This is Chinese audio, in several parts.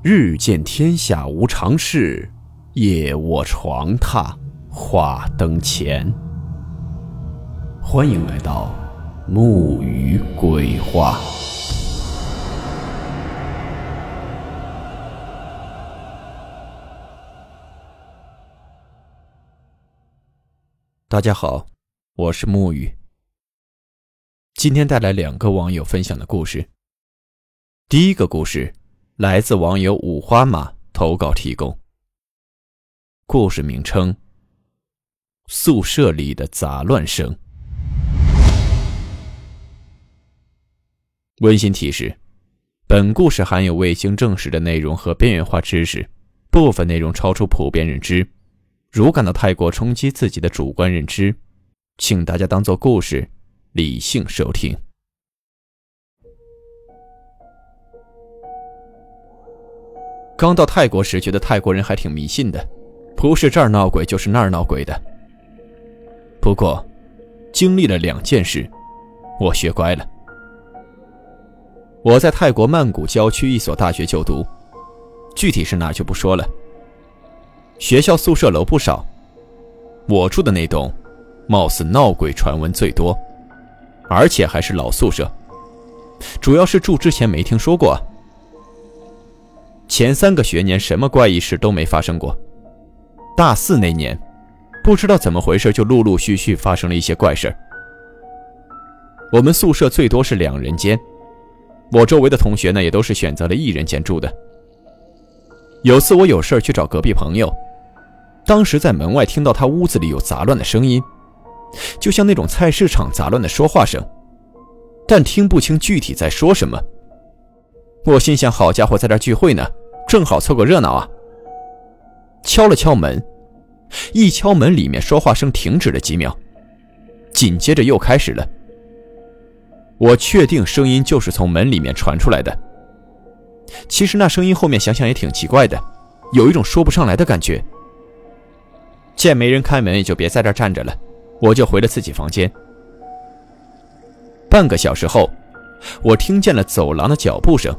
日见天下无常事，夜卧床榻话灯前。欢迎来到木鱼鬼话。大家好，我是木鱼。今天带来两个网友分享的故事。第一个故事。来自网友五花马投稿提供。故事名称：宿舍里的杂乱声。温馨提示：本故事含有未经证实的内容和边缘化知识，部分内容超出普遍认知。如感到太过冲击自己的主观认知，请大家当做故事，理性收听。刚到泰国时，觉得泰国人还挺迷信的，不是这儿闹鬼，就是那儿闹鬼的。不过，经历了两件事，我学乖了。我在泰国曼谷郊区一所大学就读，具体是哪就不说了。学校宿舍楼不少，我住的那栋，貌似闹鬼传闻最多，而且还是老宿舍，主要是住之前没听说过。前三个学年什么怪异事都没发生过，大四那年，不知道怎么回事就陆陆续续发生了一些怪事我们宿舍最多是两人间，我周围的同学呢也都是选择了一人间住的。有次我有事去找隔壁朋友，当时在门外听到他屋子里有杂乱的声音，就像那种菜市场杂乱的说话声，但听不清具体在说什么。我心想：好家伙，在这聚会呢，正好凑个热闹啊！敲了敲门，一敲门，里面说话声停止了几秒，紧接着又开始了。我确定声音就是从门里面传出来的。其实那声音后面想想也挺奇怪的，有一种说不上来的感觉。见没人开门，也就别在这站着了，我就回了自己房间。半个小时后，我听见了走廊的脚步声。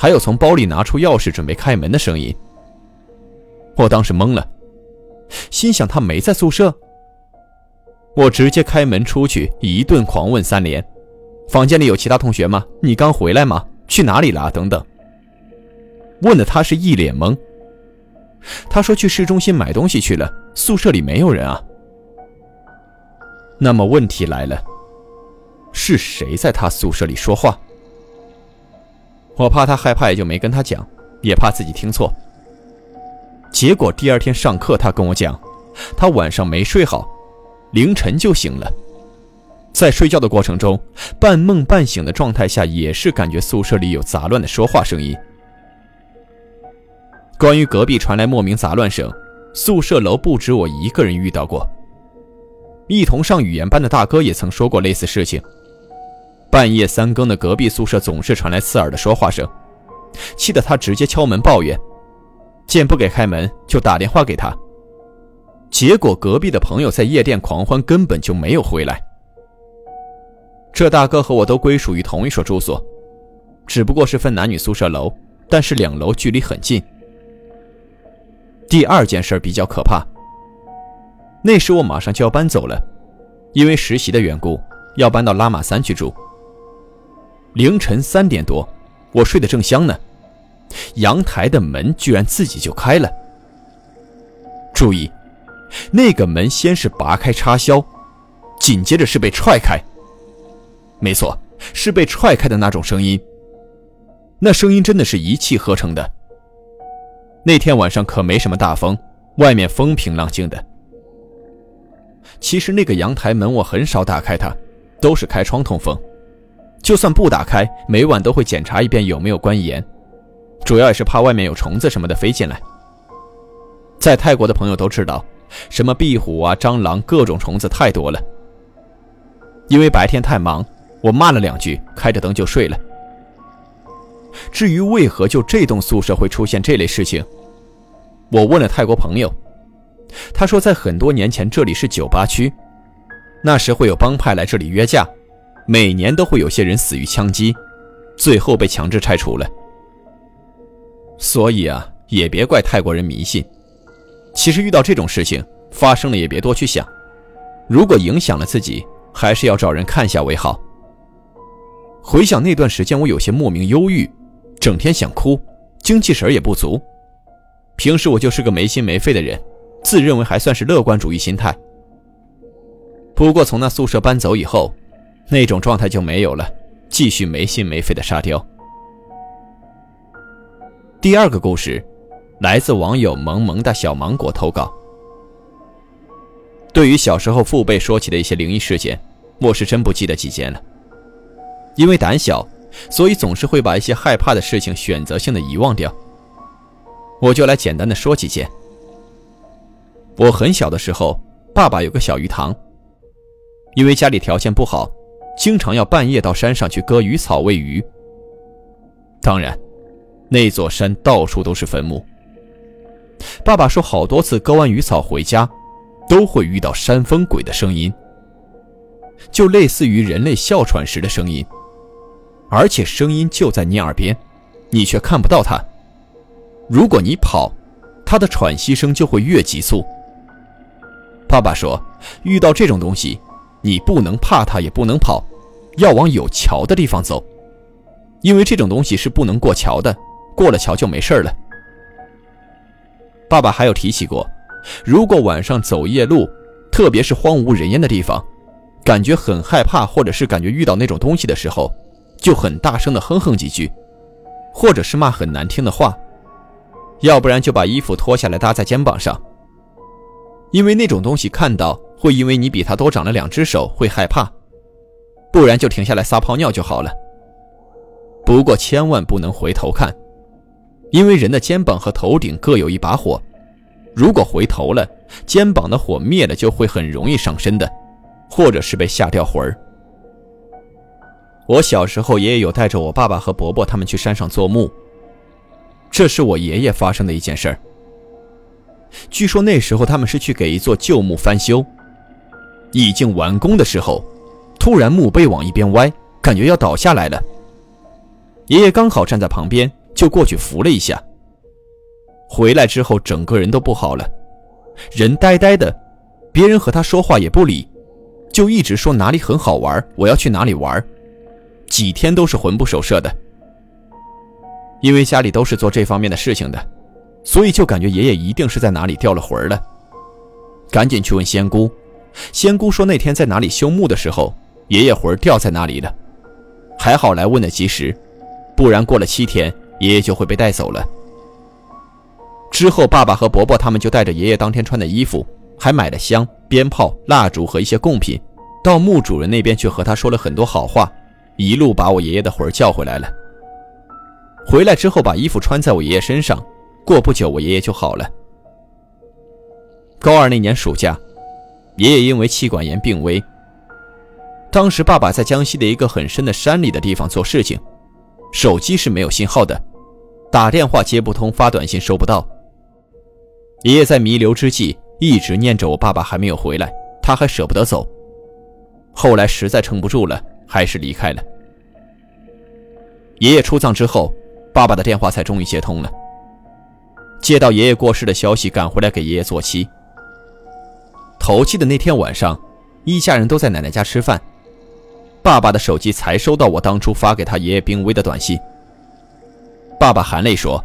还有从包里拿出钥匙准备开门的声音，我当时懵了，心想他没在宿舍。我直接开门出去，一顿狂问三连：“房间里有其他同学吗？你刚回来吗？去哪里了？等等。”问的他是一脸懵。他说去市中心买东西去了，宿舍里没有人啊。那么问题来了，是谁在他宿舍里说话？我怕他害怕，也就没跟他讲，也怕自己听错。结果第二天上课，他跟我讲，他晚上没睡好，凌晨就醒了，在睡觉的过程中，半梦半醒的状态下，也是感觉宿舍里有杂乱的说话声音。关于隔壁传来莫名杂乱声，宿舍楼不止我一个人遇到过，一同上语言班的大哥也曾说过类似事情。半夜三更的隔壁宿舍总是传来刺耳的说话声，气得他直接敲门抱怨，见不给开门就打电话给他。结果隔壁的朋友在夜店狂欢，根本就没有回来。这大哥和我都归属于同一所住所，只不过是分男女宿舍楼，但是两楼距离很近。第二件事比较可怕，那时我马上就要搬走了，因为实习的缘故，要搬到拉玛三去住。凌晨三点多，我睡得正香呢，阳台的门居然自己就开了。注意，那个门先是拔开插销，紧接着是被踹开。没错，是被踹开的那种声音。那声音真的是一气呵成的。那天晚上可没什么大风，外面风平浪静的。其实那个阳台门我很少打开它，都是开窗通风。就算不打开，每晚都会检查一遍有没有关严，主要也是怕外面有虫子什么的飞进来。在泰国的朋友都知道，什么壁虎啊、蟑螂，各种虫子太多了。因为白天太忙，我骂了两句，开着灯就睡了。至于为何就这栋宿舍会出现这类事情，我问了泰国朋友，他说在很多年前这里是酒吧区，那时会有帮派来这里约架。每年都会有些人死于枪击，最后被强制拆除了。所以啊，也别怪泰国人迷信。其实遇到这种事情发生了，也别多去想。如果影响了自己，还是要找人看一下为好。回想那段时间，我有些莫名忧郁，整天想哭，精气神也不足。平时我就是个没心没肺的人，自认为还算是乐观主义心态。不过从那宿舍搬走以后，那种状态就没有了，继续没心没肺的沙雕。第二个故事，来自网友萌萌的小芒果投稿。对于小时候父辈说起的一些灵异事件，我是真不记得几件了。因为胆小，所以总是会把一些害怕的事情选择性的遗忘掉。我就来简单的说几件。我很小的时候，爸爸有个小鱼塘。因为家里条件不好，经常要半夜到山上去割鱼草喂鱼。当然。那座山到处都是坟墓。爸爸说，好多次割完鱼草回家，都会遇到山峰鬼的声音，就类似于人类哮喘时的声音，而且声音就在你耳边，你却看不到它。如果你跑，它的喘息声就会越急促。爸爸说，遇到这种东西，你不能怕它，也不能跑，要往有桥的地方走，因为这种东西是不能过桥的。过了桥就没事了。爸爸还有提起过，如果晚上走夜路，特别是荒无人烟的地方，感觉很害怕，或者是感觉遇到那种东西的时候，就很大声的哼哼几句，或者是骂很难听的话，要不然就把衣服脱下来搭在肩膀上，因为那种东西看到会因为你比他多长了两只手会害怕，不然就停下来撒泡尿就好了。不过千万不能回头看。因为人的肩膀和头顶各有一把火，如果回头了，肩膀的火灭了，就会很容易上身的，或者是被吓掉魂儿。我小时候，爷爷有带着我爸爸和伯伯他们去山上做墓，这是我爷爷发生的一件事儿。据说那时候他们是去给一座旧墓翻修，已经完工的时候，突然墓碑往一边歪，感觉要倒下来了。爷爷刚好站在旁边。就过去扶了一下。回来之后，整个人都不好了，人呆呆的，别人和他说话也不理，就一直说哪里很好玩，我要去哪里玩，几天都是魂不守舍的。因为家里都是做这方面的事情的，所以就感觉爷爷一定是在哪里掉了魂了。赶紧去问仙姑，仙姑说那天在哪里修墓的时候，爷爷魂掉在那里了，还好来问的及时，不然过了七天。爷爷就会被带走了。之后，爸爸和伯伯他们就带着爷爷当天穿的衣服，还买了香、鞭炮、蜡烛和一些贡品，到墓主人那边去和他说了很多好话，一路把我爷爷的魂叫回来了。回来之后，把衣服穿在我爷爷身上，过不久，我爷爷就好了。高二那年暑假，爷爷因为气管炎病危。当时，爸爸在江西的一个很深的山里的地方做事情。手机是没有信号的，打电话接不通，发短信收不到。爷爷在弥留之际一直念着我爸爸还没有回来，他还舍不得走。后来实在撑不住了，还是离开了。爷爷出葬之后，爸爸的电话才终于接通了。接到爷爷过世的消息，赶回来给爷爷做七。头七的那天晚上，一家人都在奶奶家吃饭。爸爸的手机才收到我当初发给他爷爷病危的短信。爸爸含泪说：“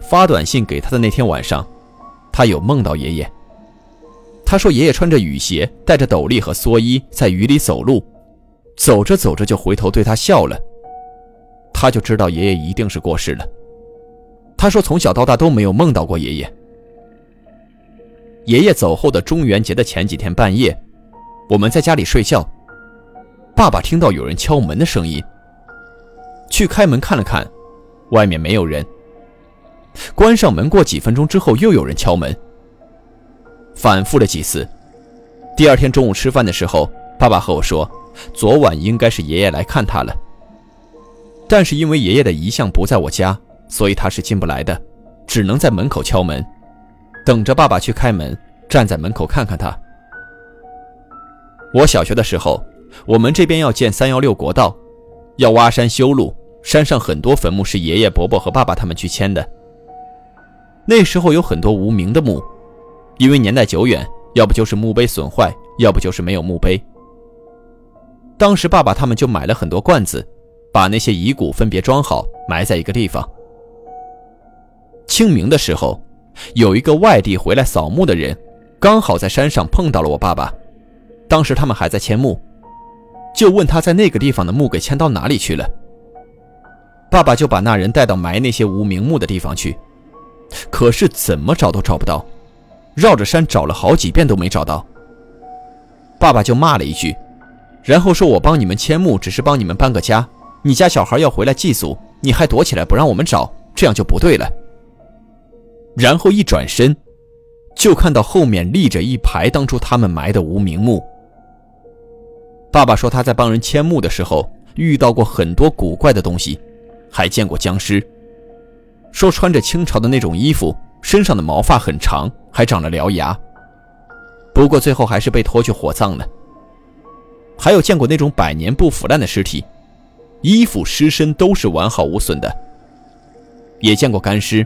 发短信给他的那天晚上，他有梦到爷爷。他说爷爷穿着雨鞋，带着斗笠和蓑衣，在雨里走路，走着走着就回头对他笑了。他就知道爷爷一定是过世了。他说从小到大都没有梦到过爷爷。爷爷走后的中元节的前几天半夜，我们在家里睡觉。”爸爸听到有人敲门的声音，去开门看了看，外面没有人。关上门过几分钟之后，又有人敲门，反复了几次。第二天中午吃饭的时候，爸爸和我说，昨晚应该是爷爷来看他了，但是因为爷爷的遗像不在我家，所以他是进不来的，只能在门口敲门，等着爸爸去开门，站在门口看看他。我小学的时候。我们这边要建三幺六国道，要挖山修路，山上很多坟墓是爷爷、伯伯和爸爸他们去迁的，那时候有很多无名的墓，因为年代久远，要不就是墓碑损坏，要不就是没有墓碑。当时爸爸他们就买了很多罐子，把那些遗骨分别装好，埋在一个地方。清明的时候，有一个外地回来扫墓的人，刚好在山上碰到了我爸爸。当时他们还在迁墓，就问他在那个地方的墓给迁到哪里去了。爸爸就把那人带到埋那些无名墓的地方去，可是怎么找都找不到，绕着山找了好几遍都没找到。爸爸就骂了一句，然后说：“我帮你们迁墓只是帮你们搬个家，你家小孩要回来祭祖，你还躲起来不让我们找，这样就不对了。”然后一转身，就看到后面立着一排当初他们埋的无名墓。爸爸说他在帮人迁墓的时候遇到过很多古怪的东西，还见过僵尸。说穿着清朝的那种衣服，身上的毛发很长，还长了獠牙。不过最后还是被拖去火葬了。还有见过那种百年不腐烂的尸体，衣服尸身都是完好无损的。也见过干尸。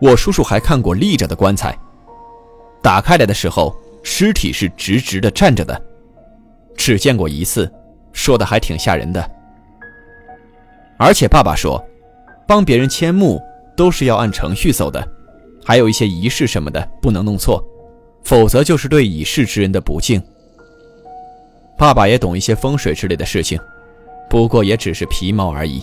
我叔叔还看过立着的棺材，打开来的时候，尸体是直直的站着的。只见过一次，说的还挺吓人的。而且爸爸说，帮别人迁墓都是要按程序走的，还有一些仪式什么的不能弄错，否则就是对已逝之人的不敬。爸爸也懂一些风水之类的事情，不过也只是皮毛而已。